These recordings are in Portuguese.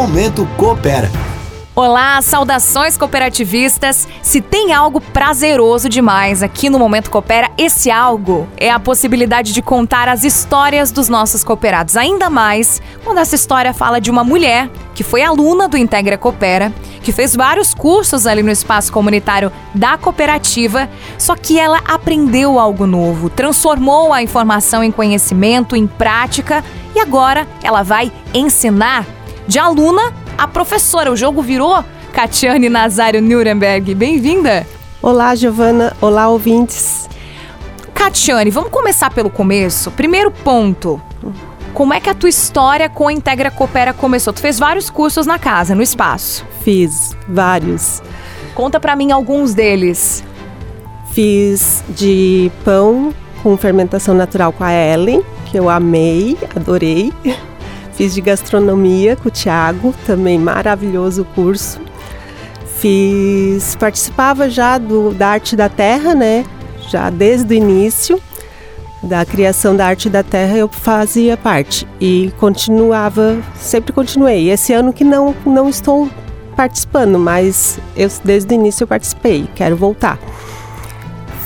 Momento Coopera. Olá, saudações cooperativistas! Se tem algo prazeroso demais aqui no Momento Coopera, esse algo é a possibilidade de contar as histórias dos nossos cooperados. Ainda mais quando essa história fala de uma mulher que foi aluna do Integra Coopera, que fez vários cursos ali no espaço comunitário da cooperativa, só que ela aprendeu algo novo, transformou a informação em conhecimento, em prática e agora ela vai ensinar de aluna a professora. O jogo virou Catiane Nazário Nuremberg. Bem-vinda! Olá, Giovana. Olá, ouvintes. Catiane, vamos começar pelo começo. Primeiro ponto. Como é que a tua história com a Integra Coopera começou? Tu fez vários cursos na casa, no espaço. Fiz vários. Conta para mim alguns deles. Fiz de pão com fermentação natural com a Ellen, que eu amei, adorei. Fiz de gastronomia com o Thiago, também maravilhoso curso. Fiz, participava já do, da arte da terra, né? Já desde o início da criação da arte da terra eu fazia parte e continuava, sempre continuei. Esse ano que não não estou participando, mas eu desde o início eu participei, quero voltar.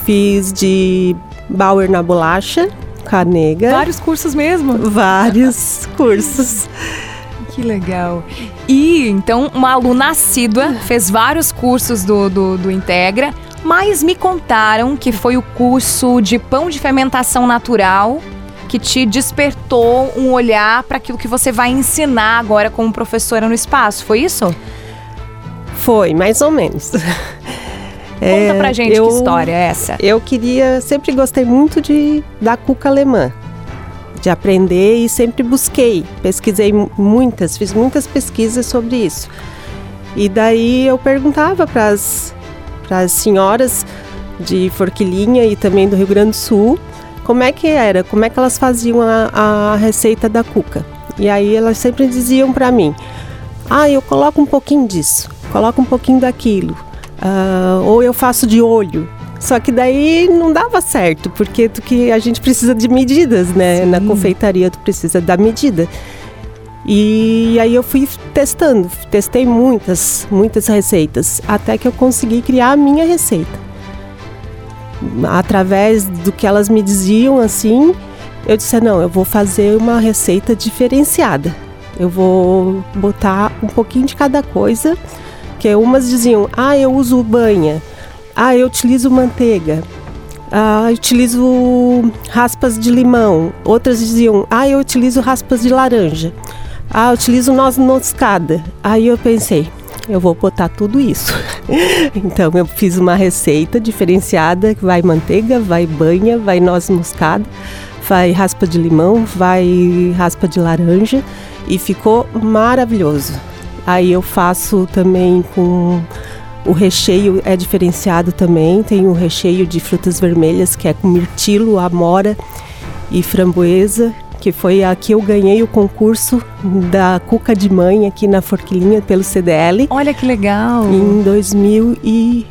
Fiz de Bauer na bolacha, Canega. Vários cursos mesmo? Vários cursos. Que legal. E então, uma aluna assídua, fez vários cursos do, do, do Integra, mas me contaram que foi o curso de pão de fermentação natural que te despertou um olhar para aquilo que você vai ensinar agora como professora no espaço. Foi isso? Foi, mais ou menos. Conta pra gente eu, que história é essa. Eu queria, sempre gostei muito de da cuca alemã, de aprender e sempre busquei, pesquisei muitas, fiz muitas pesquisas sobre isso. E daí eu perguntava para as senhoras de Forquilinha e também do Rio Grande do Sul como é que era, como é que elas faziam a, a receita da cuca. E aí elas sempre diziam para mim: "Ah, eu coloco um pouquinho disso, coloco um pouquinho daquilo". Uh, ou eu faço de olho. Só que daí não dava certo, porque tu que a gente precisa de medidas, né? Sim. Na confeitaria tu precisa da medida. E aí eu fui testando, testei muitas, muitas receitas, até que eu consegui criar a minha receita. Através do que elas me diziam assim, eu disse: não, eu vou fazer uma receita diferenciada. Eu vou botar um pouquinho de cada coisa porque umas diziam, ah, eu uso banha, ah, eu utilizo manteiga, ah, eu utilizo raspas de limão. Outras diziam, ah, eu utilizo raspas de laranja, ah, eu utilizo noz moscada. Aí eu pensei, eu vou botar tudo isso. então eu fiz uma receita diferenciada que vai manteiga, vai banha, vai noz moscada, vai raspa de limão, vai raspa de laranja e ficou maravilhoso. Aí eu faço também com o recheio é diferenciado também, tem o recheio de frutas vermelhas que é com mirtilo, amora e framboesa, que foi aqui eu ganhei o concurso da Cuca de Mãe aqui na Forquilinha pelo CDL. Olha que legal! Em 2000 e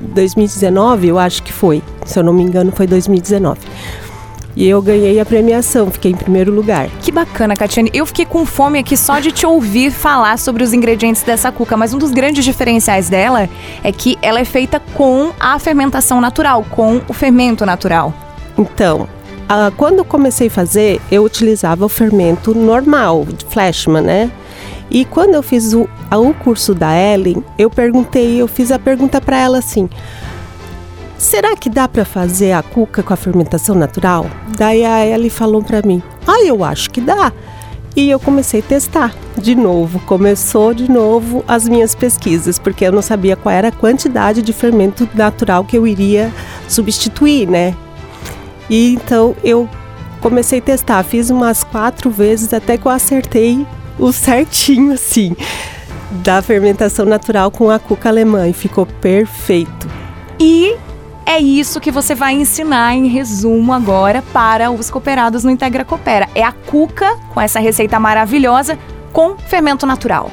2019, eu acho que foi. Se eu não me engano, foi 2019. E eu ganhei a premiação, fiquei em primeiro lugar. Que bacana, Catiane. Eu fiquei com fome aqui só de te ouvir falar sobre os ingredientes dessa cuca, mas um dos grandes diferenciais dela é que ela é feita com a fermentação natural, com o fermento natural. Então, uh, quando comecei a fazer, eu utilizava o fermento normal, de Flashman, né? E quando eu fiz o, o curso da Ellen, eu perguntei, eu fiz a pergunta para ela assim: será que dá para fazer a cuca com a fermentação natural? Daí a Ellie falou para mim, ah, eu acho que dá. E eu comecei a testar de novo. Começou de novo as minhas pesquisas, porque eu não sabia qual era a quantidade de fermento natural que eu iria substituir, né? E então eu comecei a testar. Fiz umas quatro vezes até que eu acertei o certinho, assim, da fermentação natural com a cuca alemã e ficou perfeito. E é isso que você vai ensinar em resumo agora para os cooperados no Integra Coopera. É a cuca com essa receita maravilhosa com fermento natural.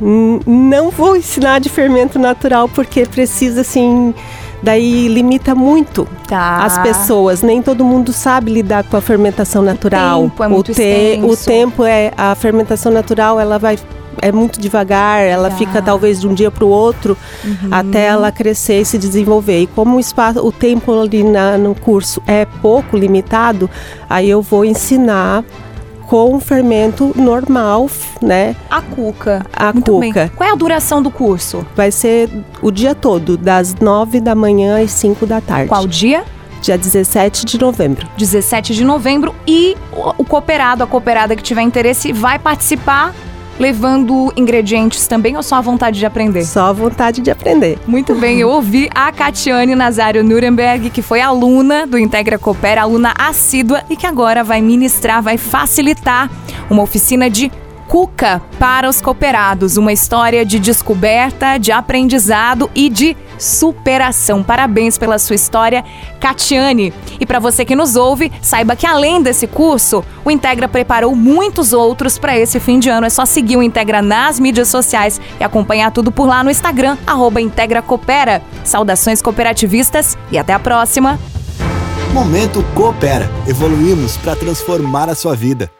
Não vou ensinar de fermento natural porque precisa assim daí limita muito Tá. as pessoas. Nem todo mundo sabe lidar com a fermentação natural. tempo é muito o, o extenso. tempo é a fermentação natural, ela vai é muito devagar, ela Tá. fica talvez de um dia para o outro Uhum. até ela crescer e se desenvolver. E como o espaço, o tempo ali na- no curso é pouco limitado, aí eu vou ensinar com fermento normal, né? A cuca. A Muito bem. cuca. Qual é a duração do curso? Vai ser o dia todo, das 9 da manhã às 5 da tarde. Qual dia? Dia 17 de novembro. 17 de novembro. E o cooperado, a cooperada que tiver interesse, vai participar levando ingredientes também ou só a vontade de aprender? Só a vontade de aprender. Muito bem, eu ouvi a Catiane Nazário Nuremberg, que foi aluna do Integra Coopera, aluna assídua e que agora vai ministrar, vai facilitar uma oficina de cuca para os cooperados. Uma história de descoberta, de aprendizado e de superação. Parabéns pela sua história, Catiane. E para você que nos ouve, saiba que além desse curso, o Integra preparou muitos outros para esse fim de ano. É só seguir o Integra nas mídias sociais e acompanhar tudo por lá no Instagram, arroba Integra Coopera. Saudações cooperativistas e até a próxima! Momento Coopera. Evoluímos para transformar a sua vida.